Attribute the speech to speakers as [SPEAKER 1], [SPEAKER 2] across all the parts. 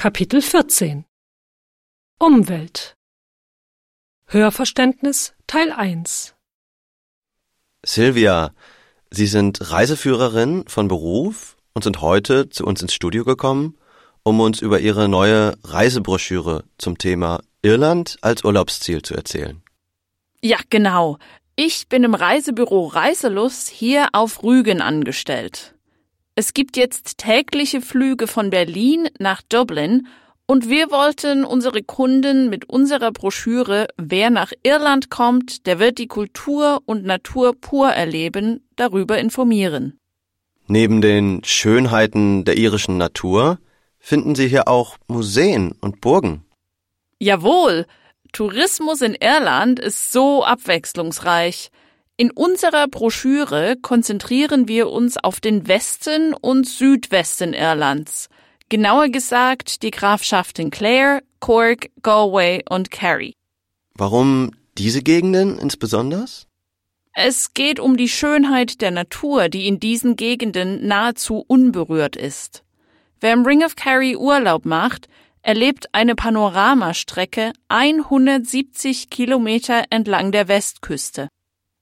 [SPEAKER 1] Kapitel 14 Umwelt Hörverständnis Teil 1
[SPEAKER 2] Silvia, Sie sind Reiseführerin von Beruf und sind heute zu uns ins Studio gekommen, um uns über Ihre neue Reisebroschüre zum Thema Irland als Urlaubsziel zu erzählen.
[SPEAKER 3] Ja, genau. Ich bin im Reisebüro Reiselust hier auf Rügen angestellt. Es gibt jetzt tägliche Flüge von Berlin nach Dublin und wir wollten unsere Kunden mit unserer Broschüre Wer nach Irland kommt, der wird die Kultur und Natur pur erleben, darüber informieren.
[SPEAKER 2] Neben den Schönheiten der irischen Natur finden Sie hier auch Museen und Burgen.
[SPEAKER 3] Jawohl, Tourismus in Irland ist so abwechslungsreich. In unserer Broschüre konzentrieren wir uns auf den Westen und Südwesten Irlands. Genauer gesagt die Grafschaften Clare, Cork, Galway und Kerry.
[SPEAKER 2] Warum diese Gegenden insbesondere?
[SPEAKER 3] Es geht um die Schönheit der Natur, die in diesen Gegenden nahezu unberührt ist. Wer im Ring of Kerry Urlaub macht, erlebt eine Panoramastrecke 170 Kilometer entlang der Westküste.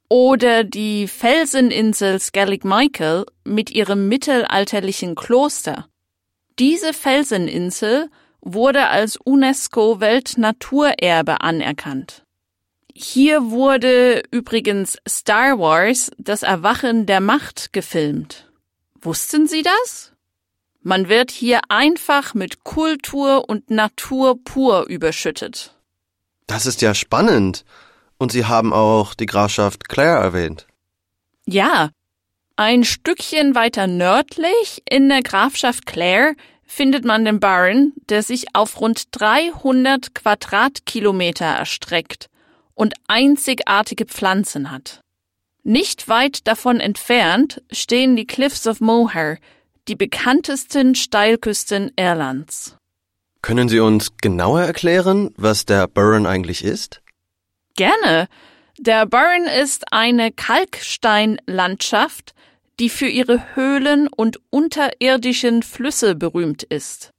[SPEAKER 3] Oder die Felseninsel Skellig Michael mit ihrem mittelalterlichen Kloster. Diese Felseninsel wurde als UNESCO Weltnaturerbe anerkannt. Hier wurde übrigens Star Wars Das Erwachen der Macht gefilmt. Wussten Sie das? Man wird hier einfach mit Kultur und Natur pur überschüttet.
[SPEAKER 2] Das ist ja spannend. Und Sie haben auch die Grafschaft Clare erwähnt.
[SPEAKER 3] Ja, ein Stückchen weiter nördlich in der Grafschaft Clare findet man den Barren, der sich auf rund 300 Quadratkilometer erstreckt und einzigartige Pflanzen hat. Nicht weit davon entfernt stehen die Cliffs of Moher, die bekanntesten Steilküsten Irlands.
[SPEAKER 2] Können Sie uns genauer erklären, was der Burren eigentlich ist?
[SPEAKER 3] Gerne. Der Burren ist eine Kalksteinlandschaft, die für ihre Höhlen und unterirdischen Flüsse berühmt ist.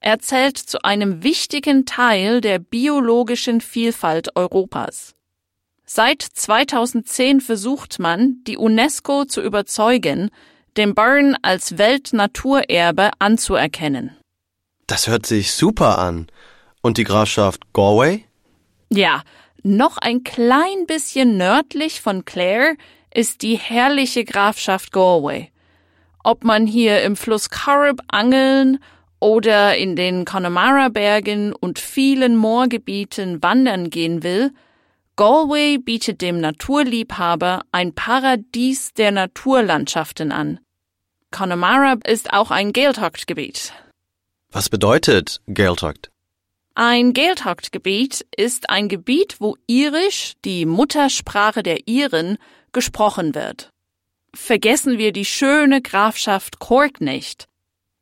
[SPEAKER 3] Er zählt zu einem wichtigen Teil der biologischen Vielfalt Europas. Seit 2010 versucht man, die UNESCO zu überzeugen, den Burren als Weltnaturerbe anzuerkennen.
[SPEAKER 2] Das hört sich super an. Und die Grafschaft Galway?
[SPEAKER 3] Ja, noch ein klein bisschen nördlich von Clare ist die herrliche Grafschaft Galway. Ob man hier im Fluss Corrib angeln oder in den Connemara Bergen und vielen Moorgebieten wandern gehen will, Galway bietet dem Naturliebhaber ein Paradies der Naturlandschaften an. Connemara ist auch ein Gaeltacht-Gebiet.
[SPEAKER 2] Was bedeutet Gaeltacht?
[SPEAKER 3] Ein Gaeltacht-Gebiet ist ein Gebiet, wo Irisch, die Muttersprache der Iren, gesprochen wird. Vergessen wir die schöne Grafschaft Cork nicht.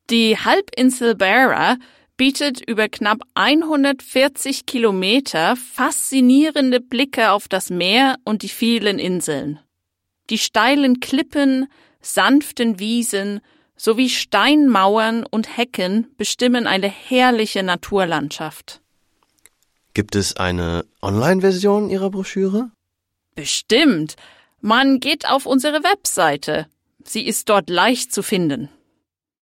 [SPEAKER 3] Die Halbinsel Barra bietet über knapp 140 Kilometer faszinierende Blicke auf das Meer und die vielen Inseln. Die steilen Klippen, sanften Wiesen sowie Steinmauern und Hecken bestimmen eine herrliche Naturlandschaft.
[SPEAKER 2] Gibt es eine Online-Version Ihrer Broschüre?
[SPEAKER 3] Bestimmt. Man geht auf unsere Webseite. Sie ist dort leicht zu finden.